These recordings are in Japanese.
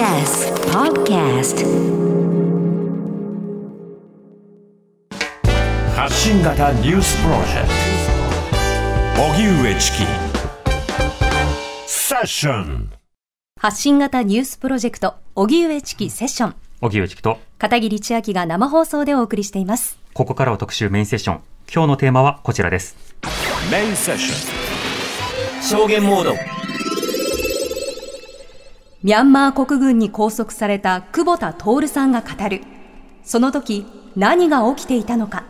TBS Podcast 発信型ニュースプロジェクト荻上チキセッション発信型ニュースプロジェクト、荻上チキセッション。荻上チキと、片桐千秋が生放送でお送りしています。ここからは特集メインセッション。今日のテーマはこちらです。メインセッション証言モードミャンマー国軍に拘束された久保田徹さんが語る。その時、何が起きていたのか。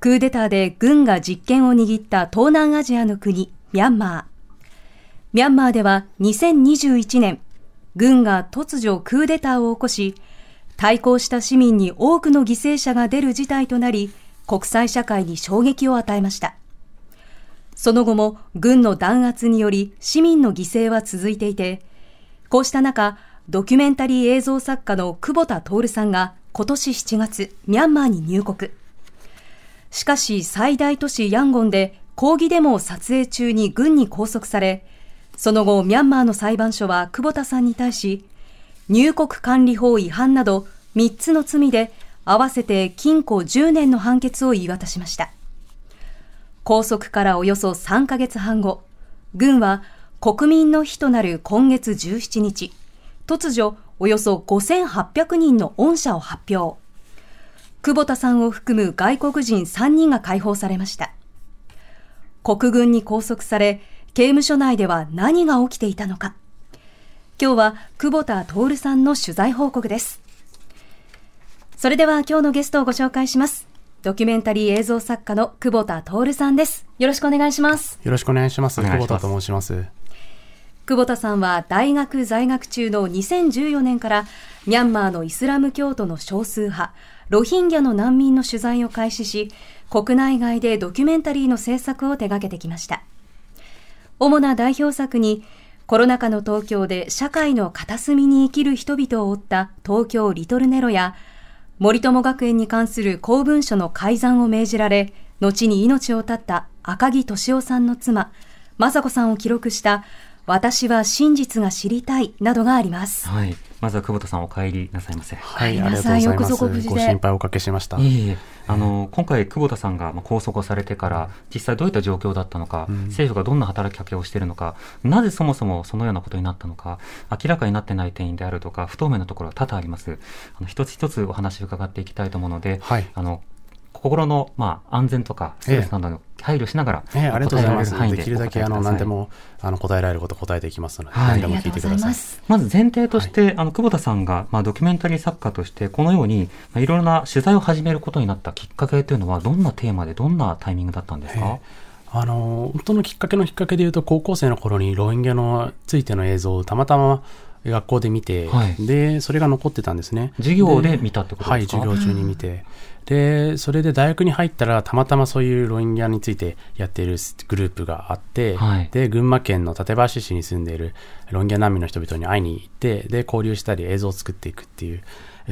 クーデターで軍が実権を握った東南アジアの国、ミャンマー。ミャンマーでは2021年、軍が突如クーデターを起こし、対抗した市民に多くの犠牲者が出る事態となり、国際社会に衝撃を与えました。その後も軍の弾圧により市民の犠牲は続いていて、こうした中、ドキュメンタリー映像作家の久保田徹さんが今年7月、ミャンマーに入国。しかし最大都市ヤンゴンで抗議デモを撮影中に軍に拘束され、その後ミャンマーの裁判所は久保田さんに対し、入国管理法違反など3つの罪で合わせて禁錮10年の判決を言い渡しました。拘束からおよそ3ヶ月半後、軍は国民の日となる今月17日、突如およそ5800人の恩赦を発表。久保田さんを含む外国人3人が解放されました。国軍に拘束され、刑務所内では何が起きていたのか。今日は久保田徹さんの取材報告です。それでは今日のゲストをご紹介します。ドキュメンタリー映像作家の久保田徹さんです。よろしくお願いします。よろしくお願いします。ます久保田と申します。久保田さんは大学在学中の2014年からミャンマーのイスラム教徒の少数派、ロヒンギャの難民の取材を開始し、国内外でドキュメンタリーの制作を手掛けてきました。主な代表作に、コロナ禍の東京で社会の片隅に生きる人々を追った東京リトルネロや、森友学園に関する公文書の改ざんを命じられ、後に命を絶った赤木俊夫さんの妻、雅子さんを記録した、私は真実が知りたいなどがあります。はい。まずは久保田さんお帰りなさいませ。はい、皆ありがとうございます。ご心配をおかけしました。いえいえ、あの、今回久保田さんがまあ拘束をされてから、実際どういった状況だったのか、政府がどんな働きかけをしているのか、なぜそもそもそのようなことになったのか、明らかになってない点であるとか、不透明なところが多々あります。あの一つ一つお話を伺っていきたいと思うので、はいあの、心の、まあ、安全とか、ストレスなどに配慮しながら、ええ、ありがとうございます。できるだけあの何でもあの答えられること答えていきますので、はい。何でも聞いてください。まず前提として、あの久保田さんが、まあ、ドキュメンタリー作家としてこのように、まあ、いろいろな取材を始めることになったきっかけというのはどんなテーマでどんなタイミングだったんですか、えあの本当のきっかけのきっかけで言うと高校生の頃にロヒンギャのついての映像をたまたま学校で見て、はい。でそれが残ってたんですね。授業で見たってことはい、ですか？授業中に見て。で、それで大学に入ったら、たまたまそういうロヒンギャについてやっているグループがあって、はい。で、群馬県の館林市に住んでいるロヒンギャ難民の人々に会いに行って、で、交流したり映像を作っていくっていう、え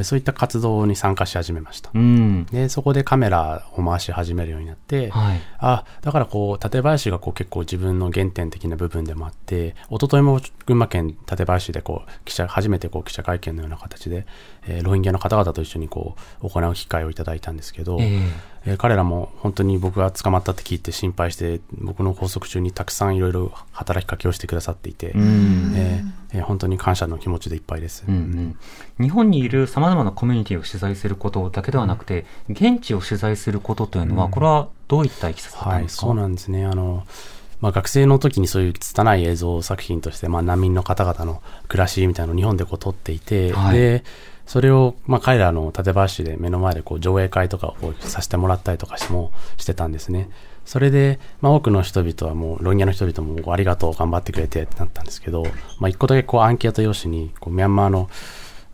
そういった活動に参加し始めました。うん。で、そこでカメラを回し始めるようになって、はい。あ、だからこう、館林がこう結構自分の原点的な部分でもあって、一昨日も群馬県館林でこう、記者、初めてこう記者会見のような形で、えーロヒンギャの方々と一緒にこう、行う機会をいただいたんですけど、えええー彼らも本当に僕が捕まったって聞いて心配して、僕の拘束中にたくさんいろいろ働きかけをしてくださっていて、うん。えーえー本当に感謝の気持ちでいっぱいです。うんうん、日本にいるさまざまなコミュニティを取材することだけではなくて、現地を取材することというのは、これはどういったいきさつだったはい、んですか、そうなんですね。あの、まあ、学生の時にそういう拙い映像作品として、まあ、難民の方々の暮らしみたいなのを日本でこう撮っていて、はいで、それを、まあ、彼らの館林で目の前でこう上映会とかをさせてもらったりとかしてもしてたんですね。それで、まあ、多くの人々はもう、ロンギャの人々もありがとう、頑張ってくれてってなったんですけど、まあ、一個だけこうアンケート用紙に、こうミャンマーの、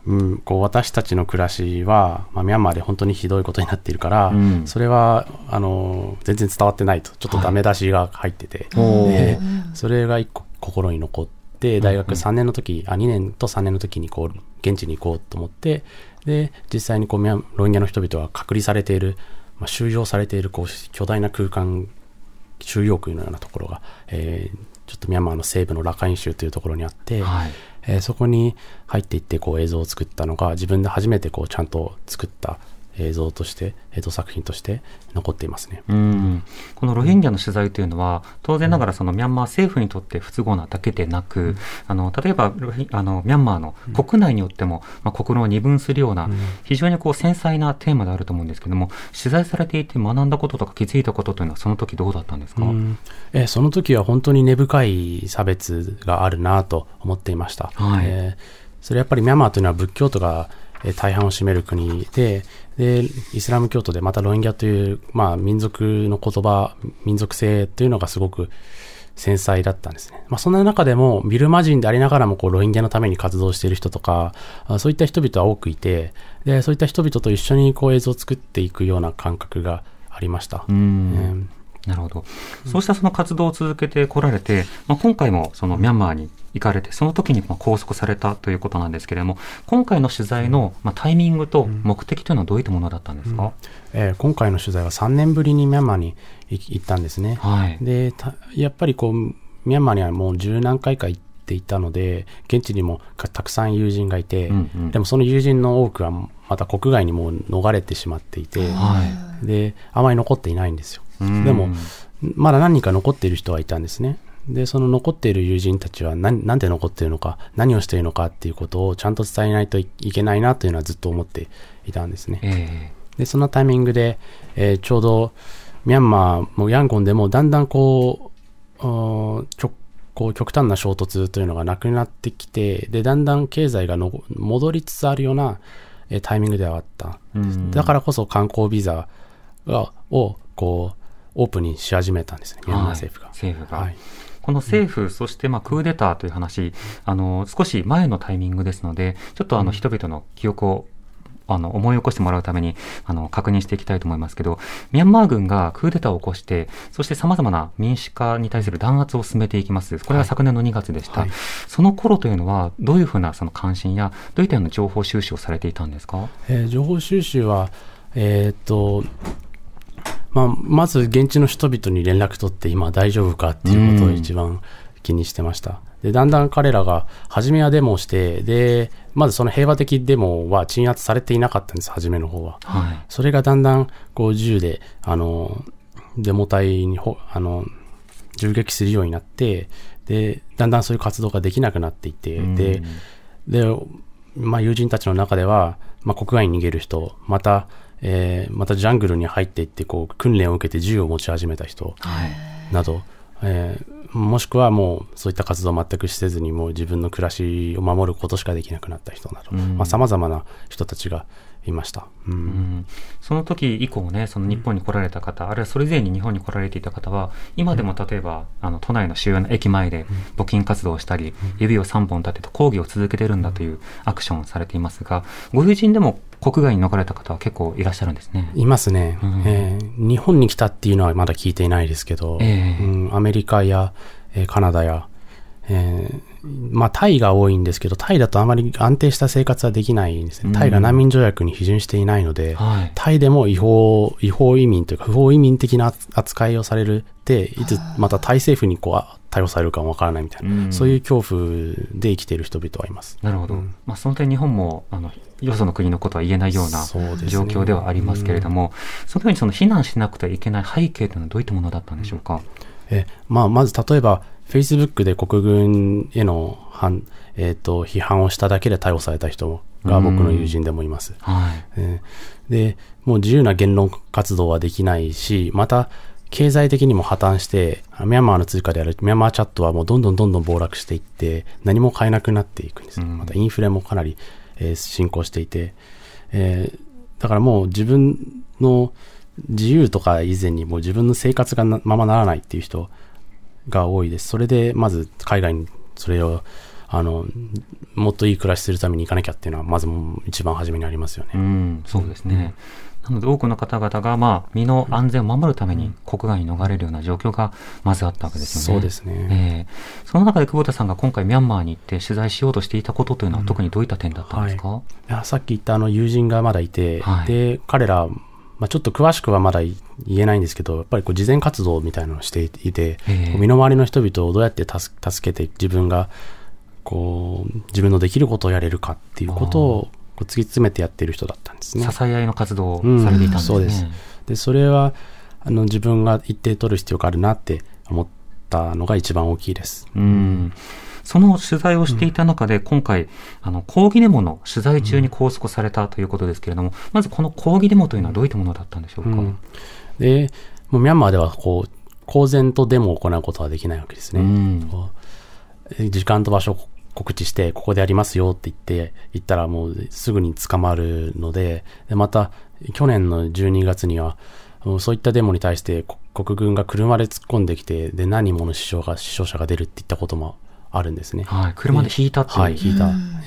うん、こう私たちの暮らしは、まあ、ミャンマーで本当にひどいことになっているから、うん。それはあの全然伝わってないと。ちょっとダメ出しが入ってて、おー。でそれが一個心に残って大学3年の時、あ2年と3年の時にこう現地に行こうと思ってで実際にこうミャンロヒンギャの人々は隔離されている、まあ、収容されているこう巨大な空間収容区のようなところが、えーちょっとミャンマーの西部のラカイン州というところにあって、はい。えーそこに入っていってこう映像を作ったのが自分で初めてこうちゃんと作った映像として映像作品として残っていますね。うん。このロヒンギャの取材というのは、当然ながらそのミャンマー政府にとって不都合なだけでなく、あの例えばロヒあのミャンマーの国内によっても、まあ、国論を二分するような、非常にこう繊細なテーマであると思うんですけども、取材されていて学んだこととか気づいたことというのは、その時どうだったんですか、うん。えーその時は本当に根深い差別があるなと思っていました。はい。えーそれやっぱりミャンマーというのは仏教徒がえー大半を占める国で、で、イスラム教徒でまたロヒンギャという、まあ民族の言葉、民族性というのがすごく繊細だったんですね。まあそんな中でも、ビルマ人でありながらもこうロヒンギャのために活動している人とか、あそういった人々は多くいて、で、そういった人々と一緒にこう映像を作っていくような感覚がありました。うんうんなるほど。そうしたその活動を続けてこられて、まあ、今回もそのミャンマーに行かれて、その時にまあ拘束されたということなんですけれども、今回の取材のまあタイミングと目的というのはどういったものだったんですか、えー今回の取材は3年ぶりにミャンマーに行行ったんですね。はい。で、たやっぱりこう、ミャンマーにはもう十何回か行っていたので、現地にもかたくさん友人がいて、うんうんでもその友人の多くはまた国外にもう逃れてしまっていて、はで、あまり残っていないんですよ。い。でもうん、まだ何人か残っている人はいたんですね。で、その残っている友人たちは何なんで残っているのか、何をしているのかっていうことをちゃんと伝えないといいけないなというのはずっと思っていたんですね。えで、そのタイミングで、えーちょうどミャンマーもヤンゴンでもだんだんこう、ちょこう極端な衝突というのがなくなってきて、で、だんだん経済がの戻りつつあるような、えータイミングではあった。うんだからこそ観光ビザがをこうオープンにし始めたんですね、ミャンマー政府が。はい政府が。はい。この政府、そしてまあクーデターという話、あの少し前のタイミングですので、ちょっとあの人々の記憶をあの思い起こしてもらうためにあの確認していきたいと思いますけど、ミャンマー軍がクーデターを起こして、そして様々な民主化に対する弾圧を進めていきます。これが昨年の2月でした。はい。その頃というのは、どういうふうなその関心や、どういったような情報収集をされていたんですか？えー情報収集は、えーっと、まあ、まず現地の人々に連絡取って今大丈夫かっていうことを一番気にしてました。で、だんだん彼らが、初めはデモをして、で、まずその平和的デモは鎮圧されていなかったんです、初めの方は。はい。それがだんだん、こう、銃で、あの、デモ隊にほ、あの、銃撃するようになって、で、だんだんそういう活動ができなくなっていって、で、で、まあ、友人たちの中では、まあ、国外に逃げる人、また、えーまたジャングルに入っていって、こう、訓練を受けて銃を持ち始めた人など、えーもしくはもう、そういった活動を全くせずに、もう自分の暮らしを守ることしかできなくなった人など、うん。まあ、様々な人たちがいました。うん。うん。その時以降ね、その日本に来られた方、あるいはそれ以前に日本に来られていた方は、今でも例えば、あの都内の主要な駅前で募金活動をしたり、指を3本立てて抗議を続けてるんだというアクションをされていますが、ご友人でも国外に逃れた方は結構いらっしゃるんですね。いますね、うん。えー日本に来たっていうのはまだ聞いていないですけど、ええ。うん、アメリカや、えーカナダや、えーまあ、タイが多いんですけど、タイだとあまり安定した生活はできないんですね。うんタイが難民条約に批准していないので、はい。タイでも違法、違法移民というか不法移民的な扱いをされるって、いつまたタイ政府にこうあ逮捕されるかもわからないみたいな、うんそういう恐怖で生きている人々はいます。なるほど。うんまあ、その点日本も、あの、よその国のことは言えないような状況ではありますけれども、そのようにその避難しなくてはいけない背景というのはどういったものだったんでしょうか？えまあ、まず例えば、Facebook で国軍への反、えー、と批判をしただけで逮捕された人が僕の友人でもいます。はい。えーで、もう自由な言論活動はできないし、また、経済的にも破綻して、ミャンマーの通貨であるミャンマーチャットはもうどんどんどんどん暴落していって、何も買えなくなっていくんですまたインフレもかなり、えー進行していて、えーだからもう自分の自由とか以前にもう自分の生活がなままならないっていう人が多いです。それで、まず海外にそれを、あの、もっといい暮らしするために行かなきゃっていうのは、まず一番初めにありますよね。うん、そうですね。なので多くの方々が、まあ、身の安全を守るために国外に逃れるような状況がまずあったわけですよね。そうですね。ええその中で久保田さんが今回ミャンマーに行って取材しようとしていたことというのは特にどういった点だったんですか、いやさっき言ったあの友人がまだいて、はいで、彼らまあ、ちょっと詳しくはまだ言えないんですけど、やっぱりこう、慈善活動みたいなのをしていて、ええ身の回りの人々をどうやって助助けて自分が、こう、自分のできることをやれるかっていうことを、こう突き詰めてやっている人だったんですね。支え合いの活動をうんされていたんですね。そうです。で、それは、あの、自分が一定取る必要があるなって思ったのが一番大きいです。うんその取材をしていた中で、今回、あの、抗議デモの取材中に拘束されたということですけれども、まずこの抗議デモというのはどういったものだったんでしょうか？うんで、もうミャンマーでは、こう、公然とデモを行うことはできないわけですね。うん時間と場所を告知して、ここでやりますよって言って、言ったらもうすぐに捕まるので、でまた、去年の12月には、そういったデモに対してこ国軍が車で突っ込んできて、で、何人もの死傷が、死傷者が出るって言ったこともあるんですね。はい。車で引いたっていう。はい、引いた。うん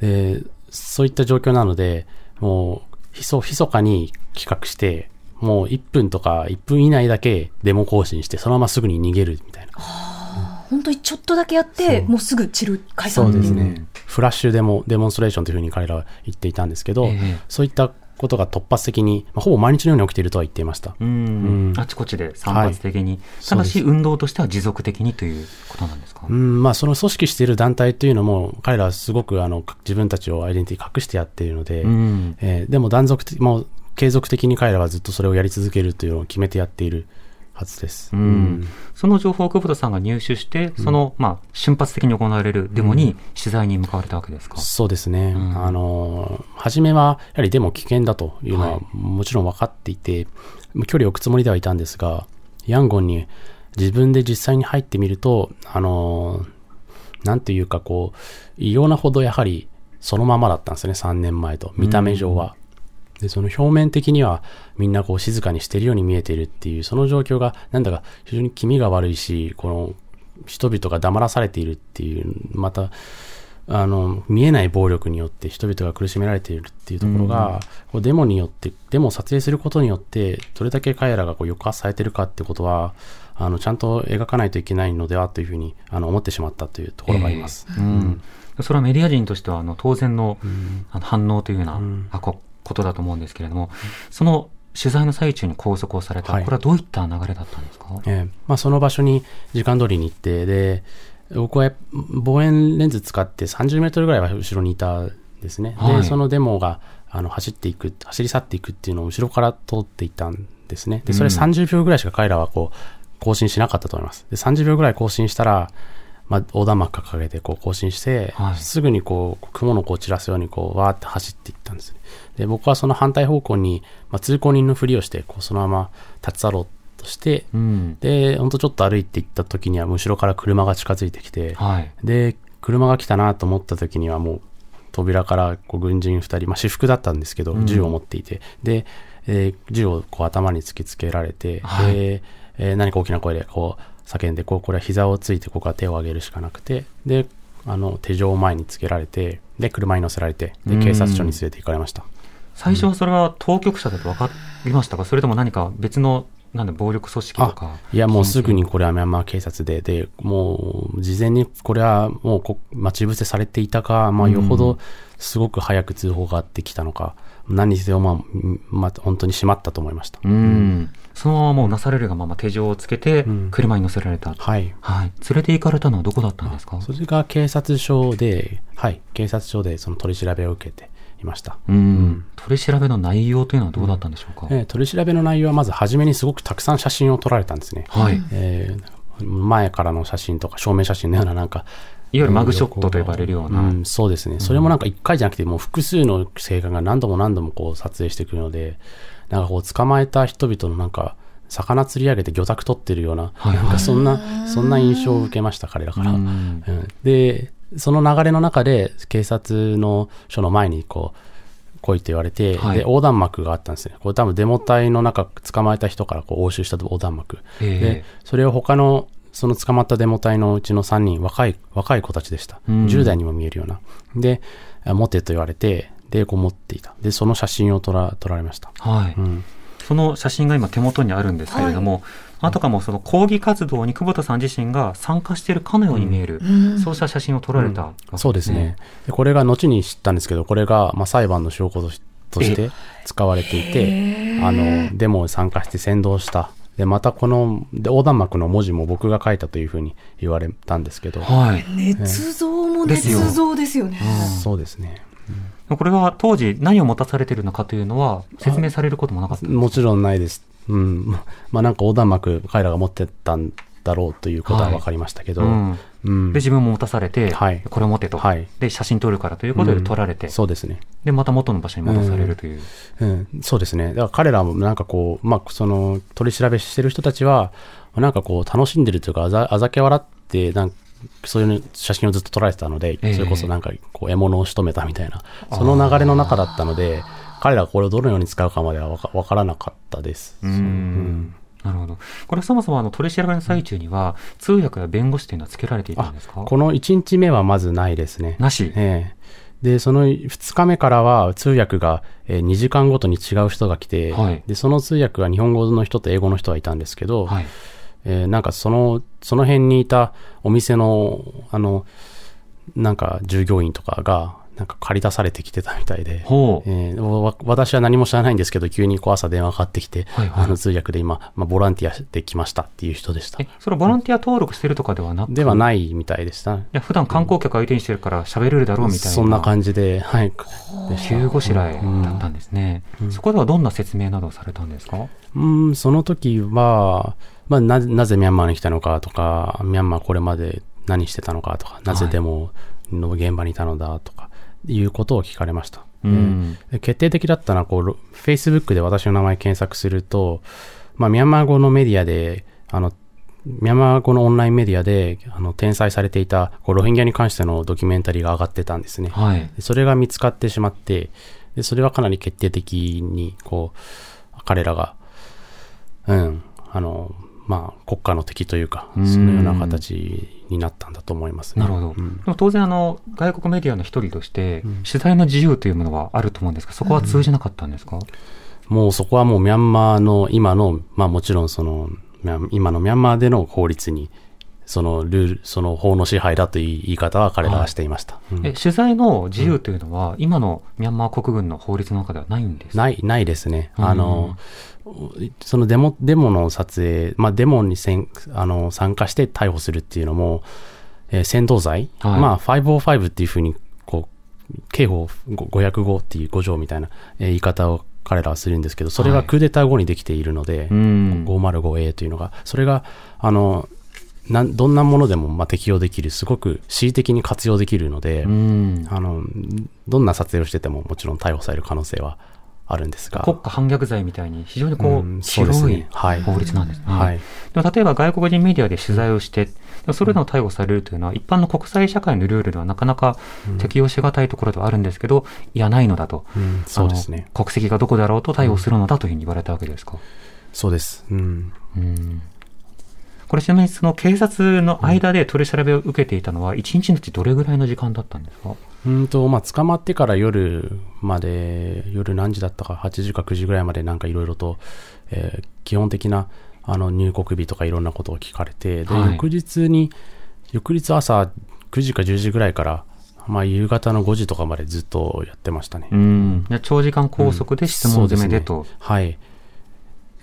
で、そういった状況なので、もう、ひそ、密かに企画して、もう1分とか1分以内だけデモ更新して、そのまますぐに逃げるみたいな。本当にちょっとだけやって、もうすぐ散る解散そうですね。フラッシュデモ、デモンストレーションというふうに彼らは言っていたんですけど、ええそういったことが突発的に、まあ、ほぼ毎日のように起きているとは言っていました。うん。うん。あちこちで散発的に、ただし運動としては持続的にということなんですか、うん、まあその組織している団体というのも、彼らはすごくあの自分たちをアイデンティティ隠してやっているので、うん。えーでも断続的、もう継続的に彼らはずっとそれをやり続けるというのを決めてやっているはずです。うんその情報を久保田さんが入手して、その、まあ、瞬発的に行われるデモに取材に向かわれたわけですか、そうですね。うんあの、初めは、やはりデモ危険だというのははもちろん分かっていて、距離を置くつもりではいたんですが、ヤンゴンに自分で実際に入ってみると、あの、なんていうかこう、異様なほどやはりそのままだったんですね、3年前と。見た目上は。で、その表面的にはみんなこう静かにしているように見えているっていう、その状況がなんだか非常に気味が悪いし、この人々が黙らされているっていう、また、あの、見えない暴力によって人々が苦しめられているっていうところが、こうデモによって、デモを撮影することによって、どれだけ彼らがこう抑圧されているかってことは、あの、ちゃんと描かないといけないのではというふうに、あの、思ってしまったというところがあります。うん。それはメディア人としてはあの当然の,、あの反応というような、ん。あこことだと思うんですけれども、その取材の最中に拘束をされた、はいこれはどういった流れだったんですか、えーまあ、その場所に時間通りに行って、で、僕は望遠レンズ使って30メートルぐらいは後ろにいたんですね。はいで、そのデモがあの走っていく、走り去っていくっていうのを後ろから通っていったんですね。で、それうん30秒ぐらいしか彼らはこう、更新しなかったと思います。で、30秒ぐらい更新したら、まあ、横断幕掲げてこう更新して、はい。すぐにこう、雲のこう散らすようにこう、わーって走っていったんですね。で、僕はその反対方向に、まあ、通行人のふりをして、こう、そのまま立ち去ろうとして、うん。で、ほんとちょっと歩いて行った時には、後ろから車が近づいてきて、はい。で、車が来たなと思った時にはもう、扉からこう軍人二人、まあ私服だったんですけど、うん。銃を持っていて、で、えー銃をこう頭に突きつけられて、はい。で、えー何か大きな声でこう叫んで、こう、これは膝をついて、ここは手を上げるしかなくて、で、あの、手錠を前につけられて、で、車に乗せられて、で、うん。警察署に連れて行かれました。最初はそれは当局者だと分かりましたか、それとも何か別のなんで暴力組織とか？いや、もうすぐにこれはミャンマー警察で、で、もう、事前にこれはもうこ待ち伏せされていたか、まあ、よほどすごく早く通報があってきたのか、何にせよ、まあ、うんまあ、本当にしまったと思いました。うん、そのままもうなされるがまま手錠をつけてうん。車に乗せられた、はい。はい、連れて行かれたのはどこだったんですか？それが警察署で、はい、警察署でその取り調べを受けていました。うん、取り調べの内容というのはどうだったんでしょうか、えー取り調べの内容はまず初めにすごくたくさん写真を撮られたんですね。はい、いわえー前からの写真とか証明写真のようななんか、ゆるマグショットと呼ばれるような、うん、そうですね。それもなんか一回じゃなくて、もう複数の青果が何度も何度もこう撮影してくるので、なんかこう捕まえた人々のなんか、魚釣り上げて魚拓取ってるような、はいはいなんかそんな、そんな印象を受けました、彼らから。ううんんで、その流れの中で、警察の署の前にこう、来いと言われて、はいで、横断幕があったんですね。これ多分デモ隊の中、捕まえた人からこう押収した横断幕。ええで、それを他の、その捕まったデモ隊のうちの3人、若い、若い子たちでした。うん10代にも見えるような。で、あ持てと言われて、で、こう持っていた。で、その写真を撮ら、撮られました。はい、うん。その写真が今手元にあるんですけれども、あたかもその抗議活動に久保田さん自身が参加しているかのように見える、そうした写真を撮られたわけですね、そうですね。でこれが後に知ったんですけど、これが、まあ、裁判の証拠としととして使われていて、あの、デモに参加して先導した。で、またこので横断幕の文字も僕が書いたというふうに言われたんですけど、はい。捏造も捏造ですよね。そうですね。これは当時何を持たされているのかというのは説明されることもなかったもちろんないです。うん。まあなんか横断幕彼らが持ってたんだろうということは分かりましたけど、うん。うん。で、自分も持たされて、はい。これを持ってと、はい。で、写真撮るからということで撮られて、そうですね。で、また元の場所に戻されるという。うん、そうですね。だから彼らもなんかこう、まあ、その取り調べしてる人たちは、なんかこう楽しんでるというか、あざあざけ笑って、なんかそういう写真をずっと撮られてたので、ええそれこそなんかこう獲物を仕留めたみたいな、その流れの中だったので、彼らがこれをどのように使うかまではわからなかったです。うんなるほど。これはそもそもあの取り調べの最中には、通訳や弁護士というのはつけられていたんですか？この1日目はまずないですね。なし。ええで、その2日目からは通訳がえー2時間ごとに違う人が来て、はいで、その通訳が日本語の人と英語の人がいたんですけど、はい。えーなんかその、その辺にいたお店の、あの、なんか従業員とかが、なんか借り出されてきてたみたいで、ほう。えーわ私は何も知らないんですけど、急にこう朝電話かかってきて、はいはいあの通訳で今、まあ、ボランティアで来ましたっていう人でしたえ。、それはボランティア登録してるとかではなく？ではい。ないみたいでした。いや、普段観光客相手にしてるから喋れるだろうみたいな。そんな感じで、はい。急ごしらえだったんですね。そこではどんな説明などをされたんですか？うん、その時は、まあ、ななぜミャンマーに来たのかとか、ミャンマーこれまで何してたのかとか、なぜデモの現場にいたのだとか、いうことを聞かれました。うん。で決定的だったのはこう、ロ Facebook で私の名前検索すると、まあ、ミャンマー語のメディアで、あの、ミャンマー語のオンラインメディアで、あの、転載されていた、こうロヒンギャに関してのドキュメンタリーが上がってたんですね。はい。でそれが見つかってしまって、でそれはかなり決定的に、こう、彼らが、うん、あの、まあ、国家の敵というか、うんそのような形になったんだと思いますね。なるほど。うんでも当然、あの、外国メディアの一人として、取材の自由というものはあると思うんですが、そこは通じなかったんですか、もうそこはもうミャンマーの今の、まあもちろんその、今のミャンマーでの法律に、そのルール、その法の支配だという言い方は彼らはしていました。うんえ取材の自由というのは、今のミャンマー国軍の法律の中ではないんですか？ない、ないですね。うんあの、そのデモ、デモの撮影、まあデモにせんあの参加して逮捕するっていうのも、えー扇動罪、はいまあ505っていうふうに、こう、刑法505っていう5条みたいな、えー言い方を彼らはするんですけど、それははいクーデター後にできているので、うん。505A というのが、それが、あの、なんどんなものでもまあ適用できる、すごく恣意的に活用できるので、うん。あの、どんな撮影をしててももちろん逮捕される可能性はあるんですが。国家反逆罪みたいに非常にこう、うんそうです広い法律なんですね。はい。でも例えば外国人メディアで取材をして、それでも逮捕されるというのは、一般の国際社会のルールではなかなか適用しがたいところではあるんですけど、いや、ないのだと。うんそうですね。国籍がどこであろうと対応するのだというふうに言われたわけですか？そうです。うん。うんこれちなみにその警察の間で取り調べを受けていたのは、一日のうちどれぐらいの時間だったんですか？うんと、まあ、捕まってから夜まで、夜何時だったか、8時か9時ぐらいまでなんかいろいろと、えー基本的な、あの、入国日とかいろんなことを聞かれて、で、はい翌日に、翌日朝9時か10時ぐらいから、まあ、夕方の5時とかまでずっとやってましたね。うん。長時間拘束で質問攻めでと。そうすねはい。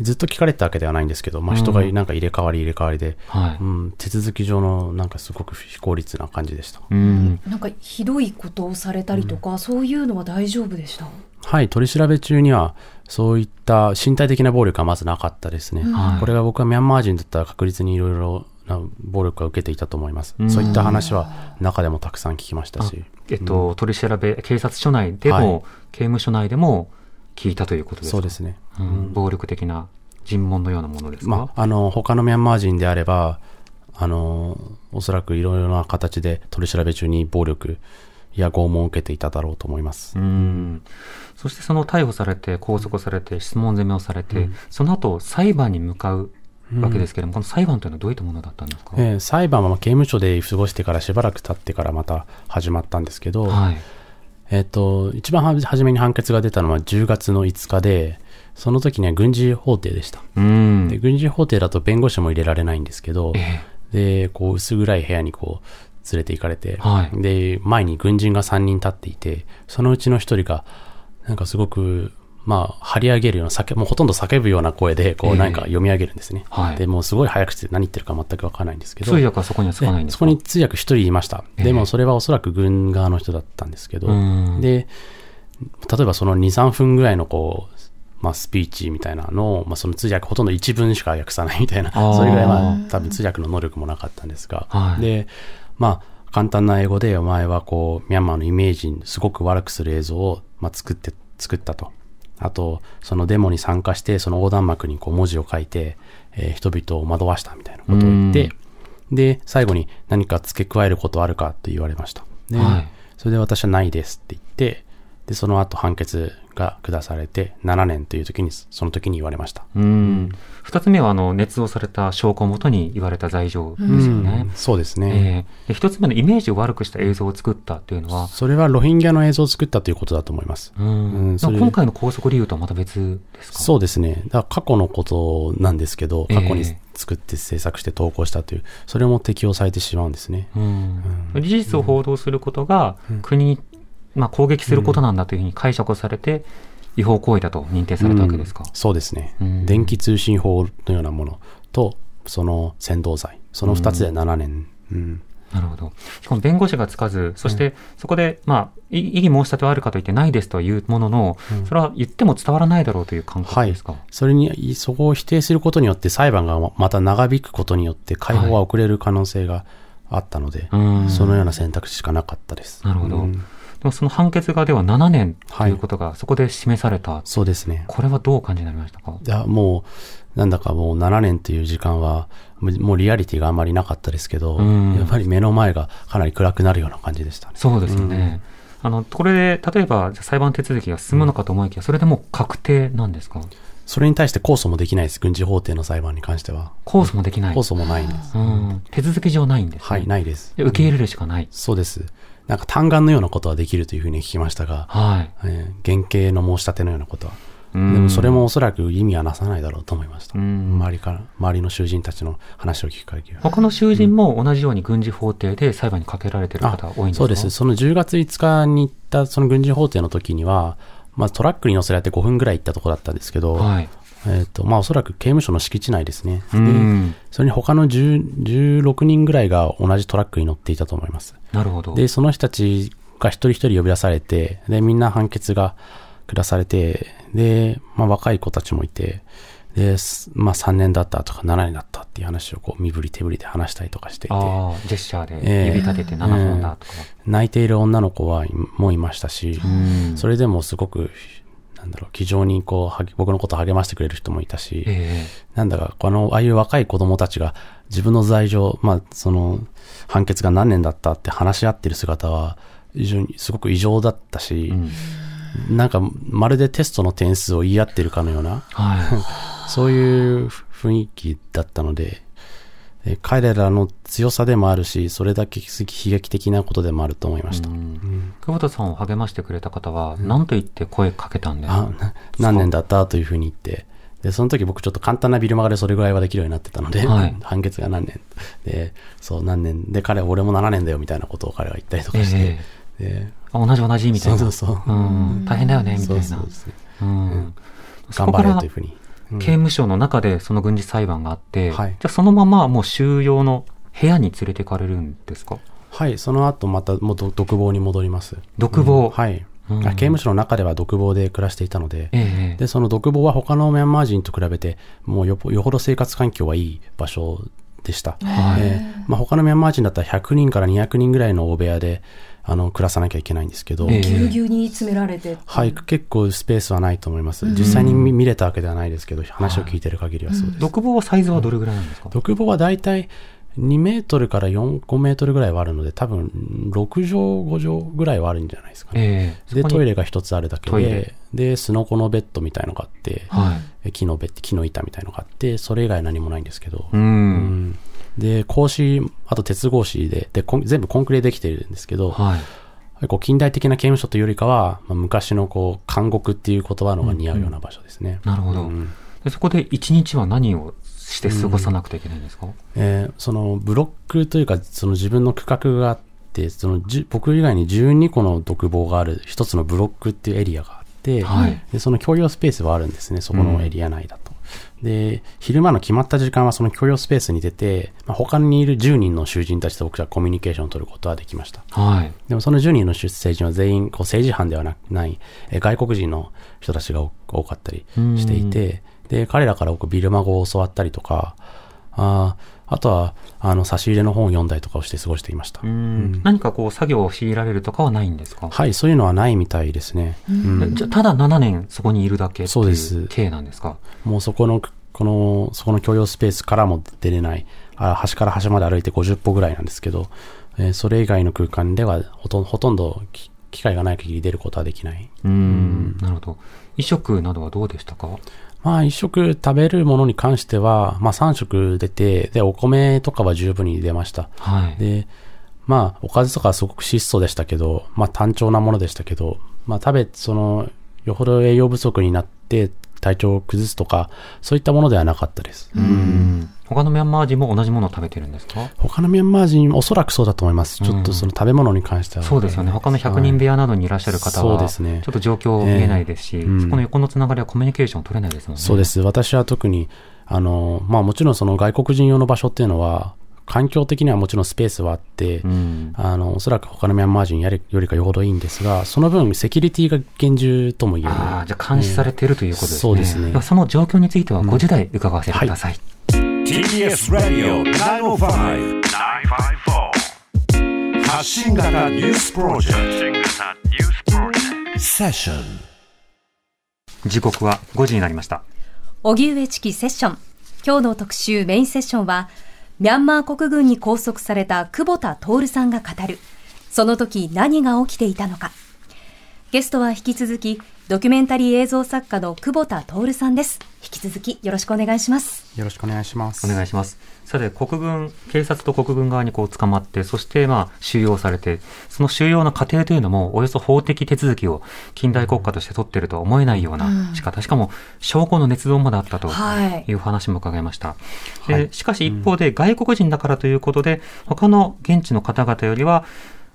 ずっと聞かれてたわけではないんですけど、まあ、人がなんか入れ替わり入れ替わりで、はい。うん、手続き上のなんかすごく非効率な感じでした。うん。なんかひどいことをされたりとか、そういうのは大丈夫でした？はい、取り調べ中には、そういった身体的な暴力はまずなかったですね。はいこれが僕はミャンマー人だったら確実にいろいろな暴力は受けていたと思います。うんそういった話は中でもたくさん聞きましたし。えっと、取り調べ、警察署内でも、はい刑務所内でも聞いたということですか？そうですね。うん。暴力的な尋問のようなものですか、まあ、あの、他のミャンマー人であれば、あの、おそらくいろいろな形で取り調べ中に暴力や拷問を受けていただろうと思います。うん。そしてその逮捕されて、拘束されて、質問攻めをされて、その後裁判に向かうわけですけれども、この裁判というのはどういったものだったんですか、えー裁判はまあ刑務所で過ごしてからしばらく経ってからまた始まったんですけど、はい。えっ、と、一番は初めに判決が出たのは10月の5日で、その時には軍事法廷でした。うん。で、軍事法廷だと弁護士も入れられないんですけど、えで、こう、薄暗い部屋にこう、連れて行かれて、はいで、前に軍人が3人立っていて、そのうちの1人が、なんかすごく、まあ、張り上げるような、叫もうほとんど叫ぶような声で、こええ。う、なんか読み上げるんですね。はい。で、もうすごい早口で何言ってるか全くわからないんですけど。通訳はそこにはつかないんですか？そこに通訳一人いました。ええ。でもそれはおそらく軍側の人だったんですけど、うん。で、例えばその2、3分ぐらいのこう、まあスピーチみたいなのを、まあその通訳ほとんど一文しか訳さないみたいな、それぐらいまあ多分通訳の能力もなかったんですが、はい。で、まあ簡単な英語でお前はこう、ミャンマーのイメージすごく悪くする映像を、まあ、作って、作ったと。あと、そのデモに参加して、その横断幕にこう文字を書いて、えー人々を惑わしたみたいなことを言って、で、最後に何か付け加えることあるかと言われました。で、はいそれで私はないですって言って、で、その後判決が下されて、7年という時に、その時に言われました。うん。二つ目は、あの、捏造された証拠をもとに言われた罪状ですよねうん。そうですね。ええで一つ目のイメージを悪くした映像を作ったっていうのは、それはロヒンギャの映像を作ったということだと思います。うん今回の拘束理由とはまた別ですか？そうですね。だから過去のことなんですけど、ええ過去に作って制作して投稿したという、それも適用されてしまうんですね。うん事実を報道することが国に、まあ、攻撃することなんだというふうに解釈をされて、違法行為だと認定されたわけですか？うんそうですね、うん電気通信法のようなものと、その扇動罪。その二つで7年。うんなるほど。しかも弁護士がつかず、そしてそこで、まあ、い異議申し立てはあるかと言ってないですとは言うものの、それは言っても伝わらないだろうという感覚ですか？それに、そこを否定することによって裁判がまた長引くことによって解放が遅れる可能性があったので、うんそのような選択肢しかなかったです。なるほど。うんその判決がでは7年ということがそこで示された。そうですね。これはどうお感じになりましたか？いや、もう、なんだかもう7年という時間は、もうリアリティがあんまりなかったですけど、うんやっぱり目の前がかなり暗くなるような感じでしたね。そうですよね。あの、これで、例えば、裁判手続きが進むのかと思いきや、それでもう確定なんですか？それに対して控訴もできないです。軍事法廷の裁判に関しては。控訴もできない。控訴もないんです。うん。手続き上ないんです、ね。はい、ないです。で受け入れるしかない。そうです。なんか単眼のようなことはできるというふうに聞きましたが、はい。えー原型の申し立てのようなことは。ででもそれもおそらく意味はなさないだろうと思いました。うん周りから、周りの囚人たちの話を聞く限りは。他の囚人も同じように軍事法廷で裁判にかけられている方多いんですかそうです。。その10月5日に行ったその軍事法廷の時には、まあトラックに乗せられて5分ぐらい行ったところだったんですけど、はい。えっ、と、まあおそらく刑務所の敷地内ですね。うでん。それに他の10 16人ぐらいが同じトラックに乗っていたと思います。なるほど。で、その人たちが一人一人呼び出されて、で、みんな判決が下されて、で、まあ若い子たちもいて、で、すまあ3年だったとか7年だったっていう話をこう身振り手振りで話したりとかしていて、ああ、ジェスチャーえでえ指立てて7本だとか。泣いている女の子はいもいましたし、うん。それでもすごく、なんだろう、気丈にこう、は僕のことを励ましてくれる人もいたし、えなんだか、この、ああいう若い子供たちが自分の罪状、まあ、その、判決が何年だったって話し合ってる姿は、非常にすごく異常だったしえ、うん。なんか、まるでテストの点数を言い合ってるかのような、は そういう雰囲気だったので、え彼らの強さでもあるし、それだけ悲劇的なことでもあると思いましい。た。うん久保田さんを励ましてくれた方は、何と言って声かけたんですあか、な何年だったというふうに言って、で、その時僕ちょっと簡単なビルマガでそれぐらいはできるようになってたので、はい判決が何年で、そう何年で彼は俺も7年だよみたいなことを彼は言ったりとかして、であ同じ同じみたいな。そうそうそううん。大変だよね、みたいな。そうそうですねうん。そ頑張れというふうに。うん。刑務所の中でその軍事裁判があって、はい。じゃあそのままもう収容の部屋に連れてかれるんですか？はい、その後またもうど独房に戻ります。独房？うん。はい、うん。あ刑務所の中では独房で暮らしていたので、ええ。で、その独房は他のミャンマー人と比べて、もうよぽよほど生活環境はいい場所でした。はい。えーまあ、他のミャンマー人だったら100人から200人ぐらいの大部屋で、あの、暮らさなきゃいけないんですけど、ええぎゅうぎゅうに詰められて。はい、結構スペースはないと思います。実際に見見れたわけではないですけど、話を聞いてる限りはそうです。独房はサイズはどれぐらいなんですか、独房はだいたい2メートルから4、5メートルぐらいはあるので、多分6畳、5畳ぐらいはあるんじゃないですかね。ええで、トイレ。レが一つあるだけで、で、スノコのベッドみたいのがあって、はい。え木のベッド、木の板みたいのがあって、それ以外何もないんですけど、うん。うんで、格子、あと鉄格子で、で、全部コンクリでできてるんですけど、はい。こう近代的な刑務所というよりかは、まあ、昔のこう、監獄っていう言葉の方が似合うような場所ですね。なるほど。うんでそこで一日は何をして過ごさなくてはいけないんですか、えーそのブロックというか、その自分の区画があって、そのじゅ僕以外に12個の独房がある一つのブロックっていうエリアがあって、はいでその共用スペースはあるんですね、そこのエリア内だと。で、昼間の決まった時間はその共用スペースに出て、まあ、他にいる10人の囚人たちと僕はコミュニケーションを取ることはできました。はい。でもその10人の出成人は全員こう政治犯ではなない、えー外国人の人たちが多多かったりしていて、で、彼らから僕ビルマ語を教わったりとか、あーあとは、あの、差し入れの本を読んだりとかをして過ごしていました。うん。何かこう作業を強いられるとかはないんですか？はい、そういうのはないみたいですね。うん。じゃあただ7年そこにいるだけっていそうです。う経なんですか？もうそこの、この、そこの共用スペースからも出れない、あ端から端まで歩いて50歩ぐらいなんですけど、えーそれ以外の空間ではほとんほとんどき機会がない限り出ることはできない。うん、なるほど。衣食などはどうでしたか？まあ一食食べるものに関しては、まあ3食出て、で、お米とかは十分に出ました。はい。で、まあおかずとかはすごく質素でしたけど、まあ単調なものでしたけど、まあ食べ、その、よほど栄養不足になって体調を崩すとか、そういったものではなかったです。うん。他のミャンマー人も同じものを食べてるんですか？他のミャンマー人、おそらくそうだと思います。ちょっとその食べ物に関しては。そうですよね。他の100人部屋などにいらっしゃる方そうは、ですねちょっと状況見えないですし、ええうんそこの横のつながりはコミュニケーション取れないですもんね。そうです。私は特に、あの、まあもちろんその外国人用の場所っていうのは、環境的にはもちろんスペースはあって、うん。あの、おそらく他のミャンマー人よりかよほどいいんですが、その分セキュリティが厳重とも言える。ああ、じゃあ監視されているということですね。そうですねはその状況については5時台伺わせてください。TBS ラディオ905 954発信型ニュースプロジェクトセッション時刻は5時になりました。荻上チキセッション。今日の特集メインセッションは、ミャンマー国軍に拘束された久保田徹さんが語る、その時何が起きていたのか。ゲストは引き続き、ドキュメンタリー映像作家の久保田徹さんです。引き続きよろしくお願いします。よろしくお願いします。お願いします。さて、国軍、警察と国軍側にこう捕まって、そしてまあ収容されて、その収容の過程というのも、およそ法的手続きを近代国家として取っているとは思えないような仕方、しかも証拠の捏造まであったとはいいう話も伺いました。でしかし一方で、外国人だからということで、他の現地の方々よりは、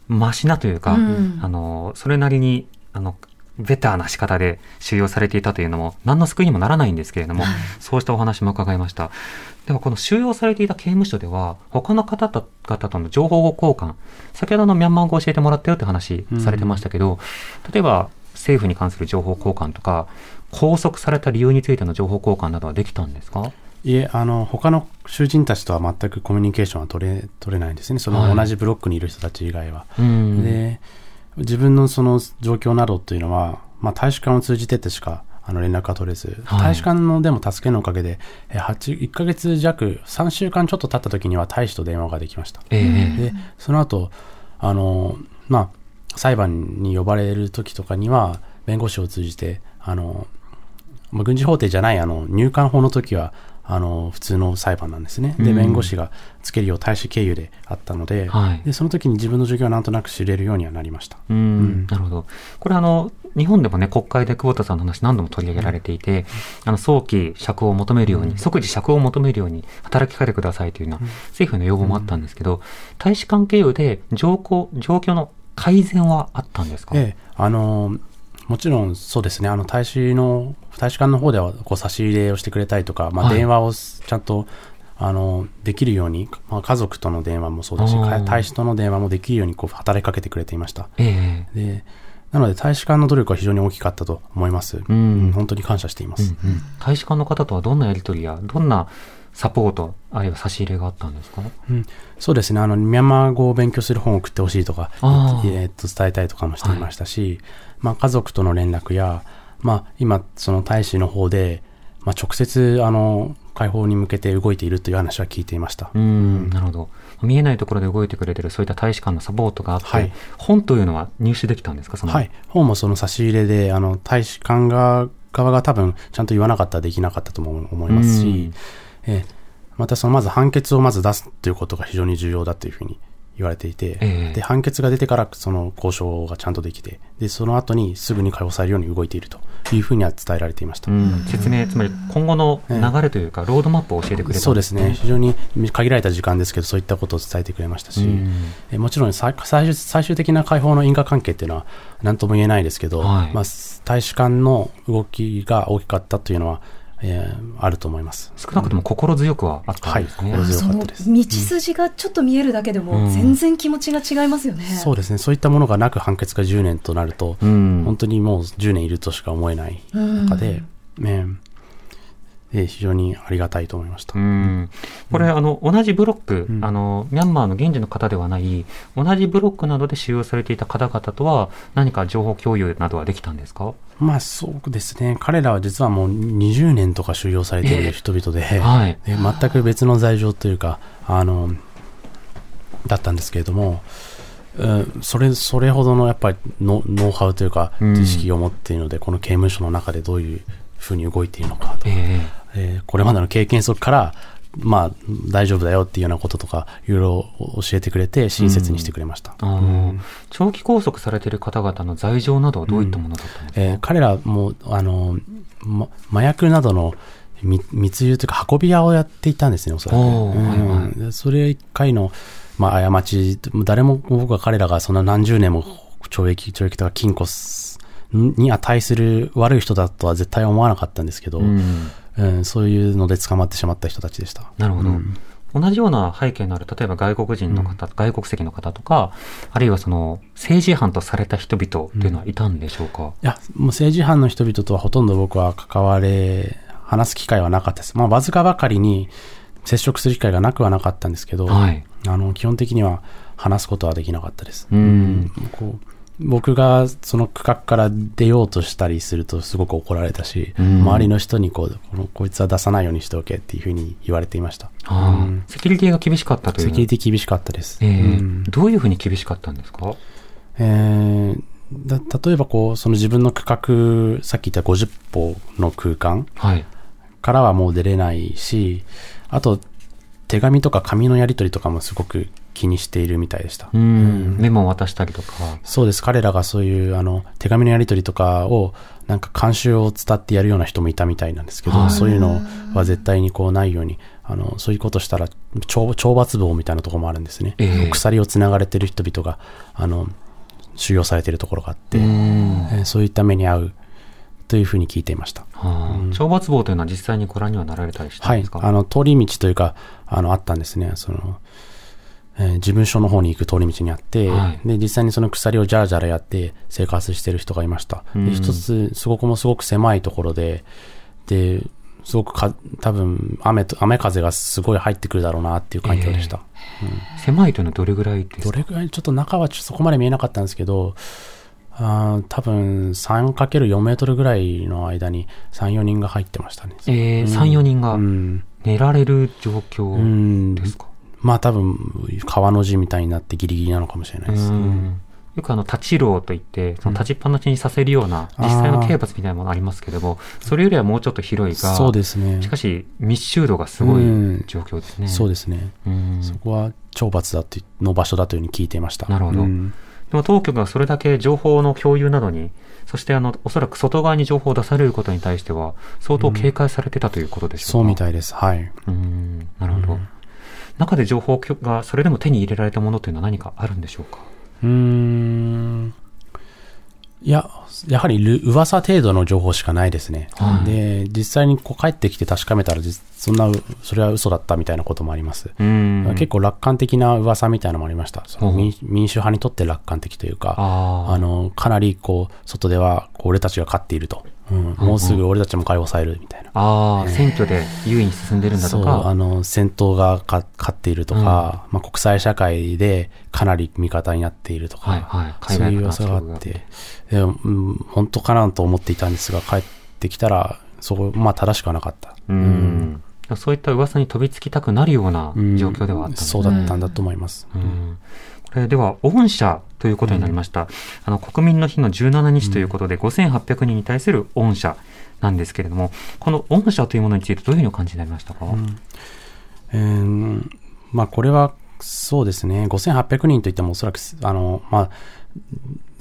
マシなというか、うんあの、それなりに、あの、ベターな仕方で収容されていたというのも、何の救いにもならないんですけれども、そうしたお話も伺いました。では、この収容されていた刑務所では、他の方々との情報交換、先ほどのミャンマー語を教えてもらったよって話されてましたけど、例えば、政府に関する情報交換とか、拘束された理由についての情報交換などはできたんですか？いえ、あの、他の囚人たちとは全くコミュニケーションは取れ、取れないんですね。そはいの同じブロックにいる人たち以外は。うんで、自分のその状況などというのは、まあ大使館を通じてってしか、あの連絡が取れず、はい。大使館のでも助けのおかげで、え8 1ヶ月弱、3週間ちょっと経った時には大使と電話ができました。ええ。で、その後、あの、まあ、裁判に呼ばれる時とかには、弁護士を通じて、あの、まあ、軍事法廷じゃない、あの、入管法の時は、あの、普通の裁判なんですね。で、うん。弁護士がつけるよう大使経由であったので、はい。で、その時に自分の状況はなんとなく知れるようにはなりました。うん、なるほど。これあの、日本でもね、国会で久保田さんの話何度も取り上げられていて、あの、早期釈放を求めるように、即時釈放を求めるように働きかけてくださいというような、政府への要望もあったんですけど、大使関係由で状況、状況の改善はあったんですか？ええ、あの、もちろんそうですね、あの、大使の、大使館の方では、こう、差し入れをしてくれたりとか、まあ、はい電話をちゃんと、あの、できるように、まあ、家族との電話もそうだし、大使との電話もできるように、こう、働きかけてくれていました。ええで、なので、大使館の努力は非常に大きかったと思います。んうん本当に感謝しています。うんうん大使館の方とはどんなやりとりや、どんなサポート、あるいは差し入れがあったんですか？うん。そうですね、あの、ミャンマー語を勉強する本を送ってほしいとか、えーっと、伝えたいとかもしていましたし、まあ、家族との連絡や、まあ、今、その大使の方で、まあ、直接、あの、解放に向けて動いているという話は聞いていました。うん、なるほど。見えないところで動いてくれてる、そういった大使館のサポートがあって、はい。本というのは入手できたんですか？その。はい。本もその差し入れで、あの、大使館が側が多分、ちゃんと言わなかったらできなかったとも思いますし、えーまたその、まず判決をまず出すということが非常に重要だというふうに言われていて、ええ。で、判決が出てからその交渉がちゃんとできて、で、その後にすぐに解放されるように動いているというふうには伝えられていました。うん、説明、つまり今後の流れというか、ロードマップを教えてくれた。そうですね、非常に限られた時間ですけど、そういったことを伝えてくれましたし、うん。えもちろん最最終最終的な解放の因果関係っていうのは、なんとも言えないですけど、はい。まあ、大使館の動きが大きかったというのは、えーあると思います。少なくとも心強くはあったんですね。はい心強そのかったです。道筋がちょっと見えるだけでうん。も全然気持ちが違いますよね。そうですね、そういったものがなく判決が10年となると、うん。本当にもう10年いるとしか思えない中で、ねえー非常にありがたいと思いました。うん。これ、あの、同じブロック、うん。あの、ミャンマーの現地の方ではない、同じブロックなどで収容されていた方々とは、何か情報共有などはできたんですか？まあそうですね、彼らは実はもう20年とか収容されている人々で、はい。で全く別の罪状というか、あの、だったんですけれども、うんそれ、それほどのやっぱりノノウハウというか、うん。知識を持っているので、この刑務所の中でどういうふうに動いているのかとか、ええーこれまでの経験則から、まあ、大丈夫だよっていうようなこととか、いろいろ教えてくれて、親切にしてくれました。えあの長期拘束されている方々の罪状などはどういったものだったんですか、えー彼らも、あの、ま麻薬などの密密輸というか運び屋をやっていたんですね、おそらく。うんはいそれ一回の、まあ、過ち、誰も僕は彼らがそんな何十年も懲役、懲役とか禁錮すに値する悪い人だとは絶対思わなかったんですけど、うん。うんそういうので捕まってしまった人たちでした。なるほど、うん。同じような背景のある、例えば外国人の方、外国籍の方とか、あるいはその政治犯とされた人々っていうのはいたんでしょうか、いや、もう政治犯の人々とはほとんど僕は関われ、話す機会はなかったです。まあ、わずかばかりに接触する機会がなくはなかったんですけど、はい。あの、基本的には話すことはできなかったです。うん。こう僕がその区画から出ようとしたりするとすごく怒られたし、うん。周りの人にこうこの、こいつは出さないようにしておけっていうふうに言われていました。うん。セキュリティが厳しかったという。セキュリティ厳しかったです。ええ。うん。どういうふうに厳しかったんですか？えーだ例えばこう、その自分の区画、さっき言った50歩の空間はい。からはもう出れないし、あと、手紙とか紙のやり取りとかもすごく気にしているみたいでした。うん、メモを渡したりとか。そうです。彼らがそういう、あの、手紙のやり取りとかを、なんか慣習を伝ってやるような人もいたみたいなんですけど、はいそういうのは絶対にこうないように、あの、そういうことしたら、懲懲罰棒みたいなところもあるんですね。ええ鎖をつながれてる人々が、あの、収容されているところがあって、うんえーそういった目に遭うというふうに聞いていました。はあ懲罰棒というのは実際にご覧にはなられたりしたはいんですか、。あの、通り道というか、あの、あったんですね。その、えー事務所の方に行く通り道にあって、はいで、実際にその鎖をジャラジャラやって生活してる人がいました。一つ、すごくもすごく狭いところで、で、すごくか、多分、雨と、雨風がすごい入ってくるだろうなっていう環境でした。狭いというのはどれぐらいですか？どれぐらい、ちょっと中はちょっとそこまで見えなかったんですけど、あー多分 3×4 メートルぐらいの間に3、4人が入ってましたね。えー、3、4人がうん。寝られる状う況ん。ですか、まあ多分、川の字みたいになってギリギリなのかもしれないです。うんよくあの、立ち牢といって、その立ちっぱなしにさせるような、実際の刑罰みたいなものありますけれども、それよりはもうちょっと広いが、そうですねし。かし密集度がすごいうん状況ですね。そうですね。うんそこは懲罰だっての場所だというふうに聞いていました。なるほどうんでも当局がそれだけ情報の共有などに、そしてあの、おそらく外側に情報を出されることに対しては、相当警戒されてたということでしょうか、そうみたいです。はい。うん、なるほど。中で情報がそれでも手に入れられたものというのは何かあるんでしょうか？うーん。いや、やはりる噂程度の情報しかないですね。はいで、実際にこう帰ってきて確かめたら、実そんな、それは嘘だったみたいなこともあります。うん。結構楽観的な噂みたいなのもありました。その民民主派にとって楽観的というか、あの、かなりこう、外では、こう俺たちが勝っていると。うん、もうすぐ俺たちも解放されるみたいな。ああ、選挙で優位に進んでるんだそう、とか。あの、戦闘がか勝っているとか、まあ国際社会でかなり味方になっているとか、はいはい。海そういう噂があって、でもうん、本当かなと思っていたんですが、帰ってきたら、そこ、まあ正しくはなかった。うん。そういった噂に飛びつきたくなるようなうん状況ではあったんですそうだったんだと思います。うんこれでは、御社ということになりました。あの、国民の日の17日ということで、5800人に対する御社なんですけれども、この御社というものについてどういうふうにお感じになりましたか、えーまあこれは、そうですね、5800人といってもおそらく、あの、まあ、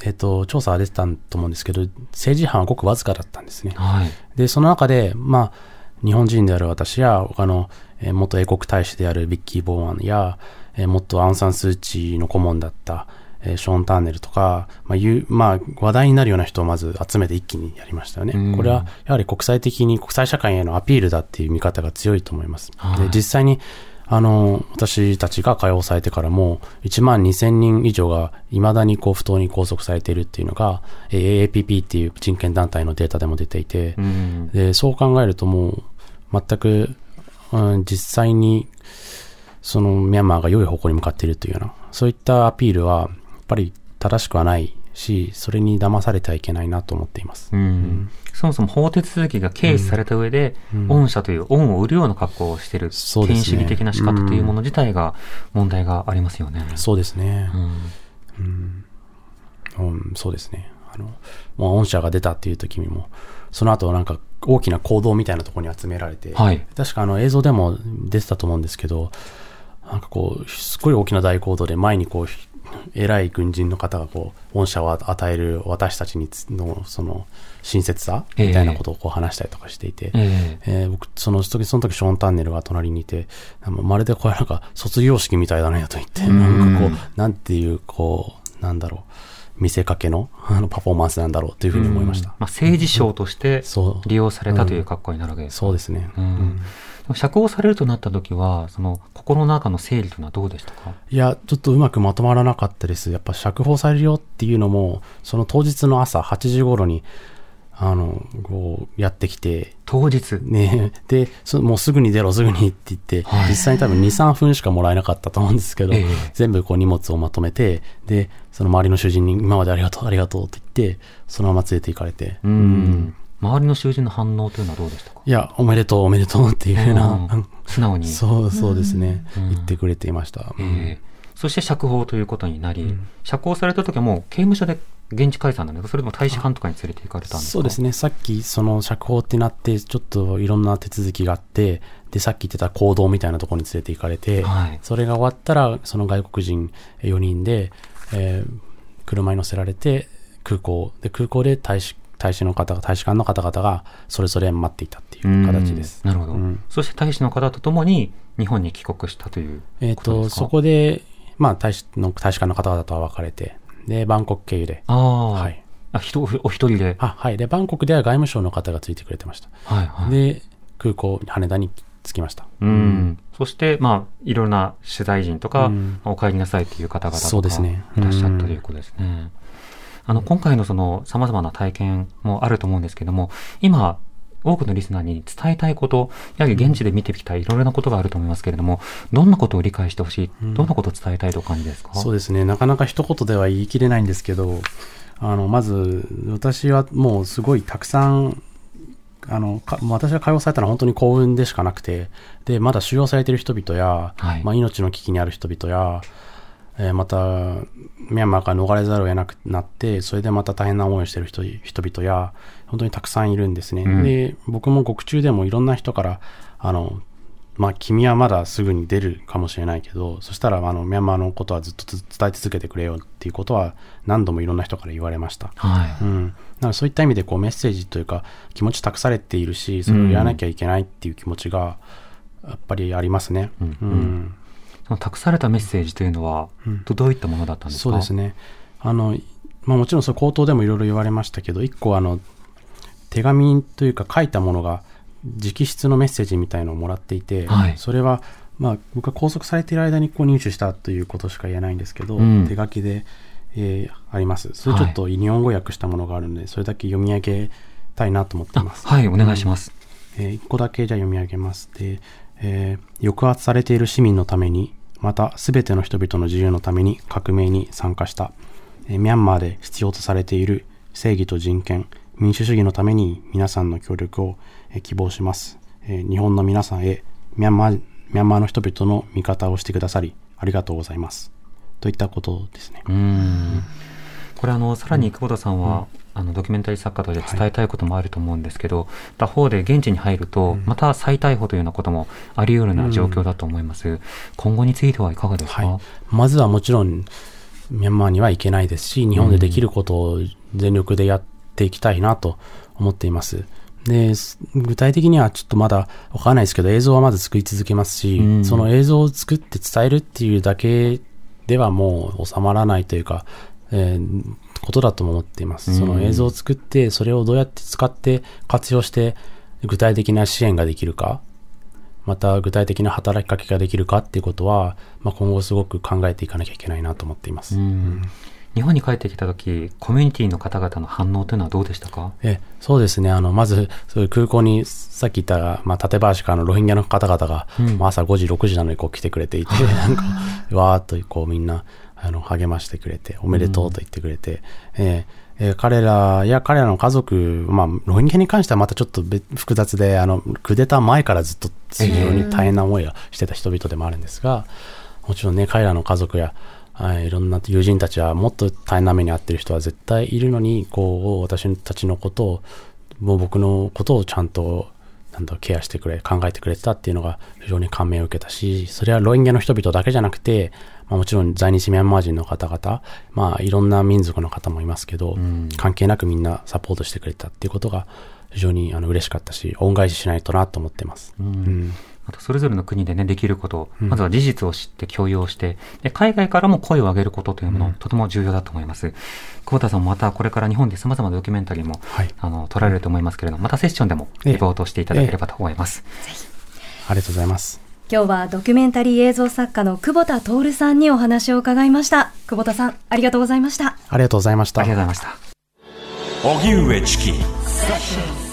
えっ、と、調査は出てたと思うんですけど、政治犯はごくわずかだったんですね。はい。で、その中で、まあ、日本人である私や、他の、えー元英国大使であるビッキー・ボーアンや、えー元アウン・サン・スー・チーの顧問だった、えーショーン・ターネルとか、まあ、いう、まあ、話題になるような人をまず集めて一気にやりましたよね。うんこれは、やはり国際的に、国際社会へのアピールだっていう見方が強いと思います。はいで、実際に、あの、私たちが解放されてからも、1万2000人以上が未だにこう不当に拘束されているっていうのが、えー AAPP っていう人権団体のデータでも出ていて、うん。で、そう考えるともう、全く、うん、実際に、そのミャンマーが良い方向に向かっているというような、そういったアピールは、やっぱり正しくはないし、それに騙されてはいけないなと思っています。うんそもそも法手続きが軽視された上で、うん恩赦という恩を売るような格好をしている、権威主義的な仕方というもの自体が問題がありますよね。そうですね。うんうん、そうですね。あの、もう御社が出たっていう時にも、その後なんか大きな行動みたいなところに集められて、はい確かあの映像でも出てたと思うんですけど、なんかこう、すごい大きな大行動で前にこう、偉い軍人の方がこう、御社を与える私たちにつの、その、親切さみたいなことをこう話したりとかしていて、ええ。えー僕、その時、その時、ショーン・タンネルが隣にいて、まるでこれなんか、卒業式みたいだね、と言って、なんかこう、なんていう、こう、なんだろう、見せかけの、あの、パフォーマンスなんだろうというふうに思いました。まあ、政治賞として利用されたという格好になるわけですか。そうですね。うん釈放されるとなった時は、その心の中の整理というのはどうでしたか？いや、ちょっとうまくまとまらなかったです。やっぱ釈放されるよっていうのも、その当日の朝8時頃に、あの、こう、やってきて、当日？ね。で、そもうすぐに出ろ、すぐにって言って、はい。実際に多分2、3分しかもらえなかったと思うんですけど、ええ。全部こう荷物をまとめて、で、その周りの主人に今までありがとう、ありがとうって言って、そのまま連れて行かれて、うん。周りの囚人の反応というのはどうでしたか？いや、おめでとう、おめでとうっていうふうな、うん。素直に。そう、そうですね、うん。言ってくれていました。ええ。そして釈放ということになり、釈放された時はもう刑務所で現地解散なんですか？それとも大使館とかに連れて行かれたんですか？そうですね、さっきその釈放ってなって、ちょっといろんな手続きがあって、で、さっき言ってた行動みたいなところに連れて行かれて、はい。それが終わったら、その外国人4人で、えー車に乗せられて、空港、で、空港で大使、大使の方が、大使館の方々が、それぞれ待っていたっていう形です。うんなるほど、うんそして大使の方と共に日本に帰国したというえっ、と、ことですか？そこで、まあ、大使の、大使館の方々とは別れて、で、バンコク経由で、ああ、はい。あひとお一人で？あ、はい。で、バンコクでは外務省の方がついてくれてました。はいはい。で、空港、羽田に着きました。うん。そして、まあ、いろんな取材陣とか、うんお帰りなさいという方々とかそうですねいらっしゃったうんということですね。あの、今回のその様々な体験もあると思うんですけども、今、多くのリスナーに伝えたいこと、やはり現地で見てきたいろいろなことがあると思いますけれども、どんなことを理解してほしい、どんなことを伝えたいとお感じですか？そうですね。なかなか一言では言い切れないんですけど、あの、まず、私はもうすごいたくさん、あの、か私が解放されたのは本当に幸運でしかなくて、で、まだ収容されている人々や、はい。まあ、命の危機にある人々や、えーまた、ミャンマーから逃れざるを得なくなって、それでまた大変な思いをしている人人々や、本当にたくさんいるんですね。うんで、僕も獄中でもいろんな人から、あの、まあ、君はまだすぐに出るかもしれないけど、そしたら、あの、ミャンマーのことはずっとつ伝え続けてくれよっていうことは、何度もいろんな人から言われました。はい。うん。なのでそういった意味で、こう、メッセージというか、気持ち託されているし、それをやらなきゃいけないっていう気持ちが、やっぱりありますね。うんうんその託されたメッセージというのは、どどういったものだったんですか？そうですね。あの、まあもちろんそれ口頭でもいろいろ言われましたけど、一個あの、手紙というか書いたものが、直筆のメッセージみたいのをもらっていて、はいそれは、まあ僕が拘束されている間にこう入手したということしか言えないんですけど、うん手書きで、えーあります。それちょっと日本語訳したものがあるので、それだけ読み上げたいなと思っていあます。はい、お願いします。えー一個だけじゃあ読み上げます。で、えー抑圧されている市民のために、また全ての人々の自由のために革命に参加した、えーミャンマーで必要とされている正義と人権、民主主義のために皆さんの協力を、えー希望します、えー日本の皆さんへミャンマー、ミャンマーの人々の味方をしてくださり、ありがとうございます。といったことですね。うんこれあの、さらに久保田さんは、あのドキュメンタリー作家として伝えたいこともあると思うんですけど、他方で現地に入ると、また再逮捕というようなこともあり得るような状況だと思います。今後についてはいかがですか、はい。まずはもちろん、ミャンマーには行けないですし、日本でできることを全力でやっていきたいなと思っています。で、具体的にはちょっとまだわからないですけど、映像はまず作り続けますし、うんその映像を作って伝えるっていうだけではもう収まらないというか、えーことだとも思っています。その映像を作って、それをどうやって使って活用して、具体的な支援ができるか、また具体的な働きかけができるかっていうことは、まあ、今後すごく考えていかなきゃいけないなと思っています。うん日本に帰ってきた時コミュニティの方々の反応というのはどうでしたか？えそうですね。あの、まず、そういう空港に、さっき言った、まあ、館林からのロヒンギャの方々が、うんまあ朝5時、6時なのにこう来てくれていて、なんか、わーっとこうみんな、あの、励ましてくれて、おめでとうと言ってくれて、えーえー彼らや彼らの家族、まあ、ロヒンギャに関してはまたちょっと別複雑で、あの、クーデター前からずっと非常に大変な思いをしてた人々でもあるんですが、もちろんね、彼らの家族や、はい、いろんな友人たちはもっと大変な目に遭ってる人は絶対いるのに、こう、私たちのことを、もう僕のことをちゃんと、なんだろうケアしてくれ、考えてくれてたっていうのが非常に感銘を受けたし、それはロヒンギャの人々だけじゃなくて、まあ、もちろん在日ミャンマー人の方々、まあいろんな民族の方もいますけど、ん関係なくみんなサポートしてくれたっていうことが非常にあの嬉しかったし、恩返ししないとなと思ってます。うんあとそれぞれの国でね、できること、まずは事実を知って共有をして、で海外からも声を上げることというもの、とても重要だと思います。久保田さんもまたこれから日本で様々なドキュメンタリーも、はいあの、撮られると思いますけれども、またセッションでもリポートしていただければと思います。ありがとうございます。今日はドキュメンタリー映像作家の久保田徹さんにお話を伺いました。久保田さん、ありがとうございました。ありがとうございましたありがとうございました。荻上チキ